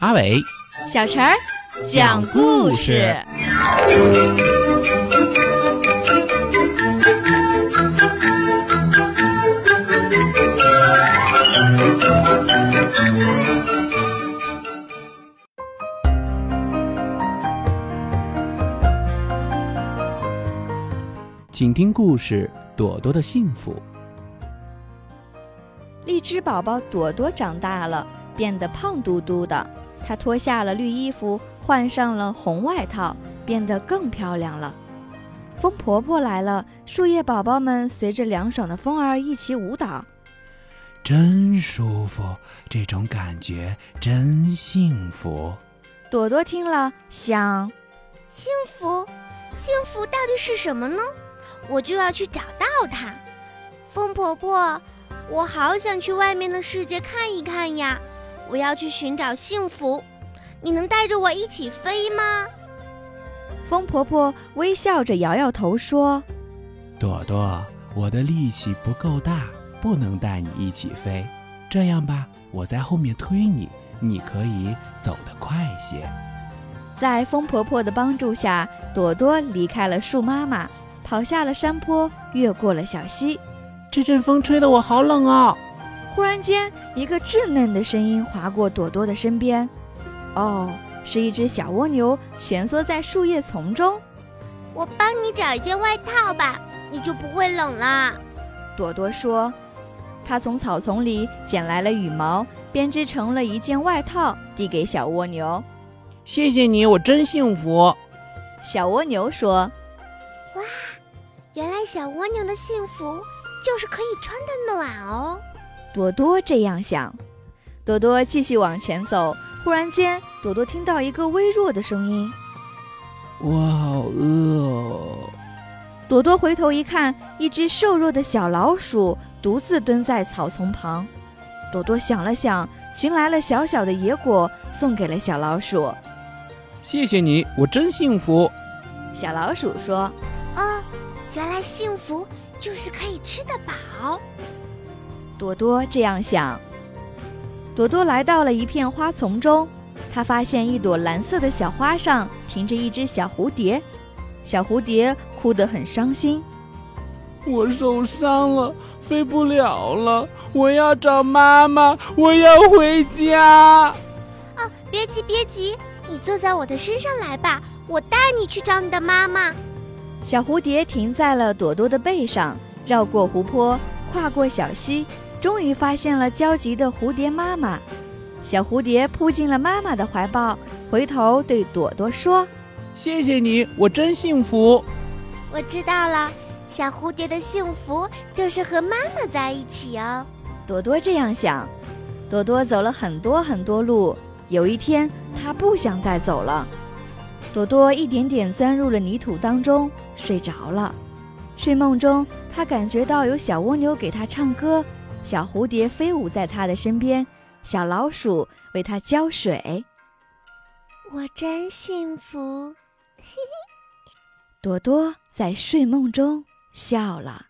阿伟，小陈儿讲故事。请听故事《朵朵的幸福》。荔枝宝宝朵朵长大了，变得胖嘟嘟的。她脱下了绿衣服，换上了红外套，变得更漂亮了。风婆婆来了，树叶宝宝们随着凉爽的风儿一起舞蹈，真舒服，这种感觉真幸福。朵朵听了想：幸福，幸福到底是什么呢？我就要去找到它。风婆婆，我好想去外面的世界看一看呀！我要去寻找幸福，你能带着我一起飞吗？风婆婆微笑着摇摇头说：“朵朵，我的力气不够大，不能带你一起飞。这样吧，我在后面推你，你可以走得快些。”在风婆婆的帮助下，朵朵离开了树妈妈，跑下了山坡，越过了小溪。这阵风吹得我好冷啊！忽然间，一个稚嫩的声音划过朵朵的身边。哦，是一只小蜗牛蜷缩在树叶丛中。我帮你找一件外套吧，你就不会冷了。朵朵说。她从草丛里捡来了羽毛，编织成了一件外套，递给小蜗牛。谢谢你，我真幸福。小蜗牛说。哇，原来小蜗牛的幸福就是可以穿得暖哦。朵朵这样想，朵朵继续往前走。忽然间，朵朵听到一个微弱的声音：“我好饿哦！”朵朵回头一看，一只瘦弱的小老鼠独自蹲在草丛旁。朵朵想了想，寻来了小小的野果，送给了小老鼠。“谢谢你，我真幸福。”小老鼠说。“哦，原来幸福就是可以吃得饱。”朵朵这样想。朵朵来到了一片花丛中，她发现一朵蓝色的小花上停着一只小蝴蝶，小蝴蝶哭得很伤心。我受伤了，飞不了了，我要找妈妈，我要回家。啊，别急别急，你坐在我的身上来吧，我带你去找你的妈妈。小蝴蝶停在了朵朵的背上，绕过湖泊，跨过小溪。终于发现了焦急的蝴蝶妈妈，小蝴蝶扑进了妈妈的怀抱，回头对朵朵说：“谢谢你，我真幸福。”我知道了，小蝴蝶的幸福就是和妈妈在一起哦。朵朵这样想。朵朵走了很多很多路，有一天她不想再走了。朵朵一点点钻入了泥土当中，睡着了。睡梦中，她感觉到有小蜗牛给她唱歌。小蝴蝶飞舞在它的身边，小老鼠为它浇水。我真幸福，朵朵在睡梦中笑了。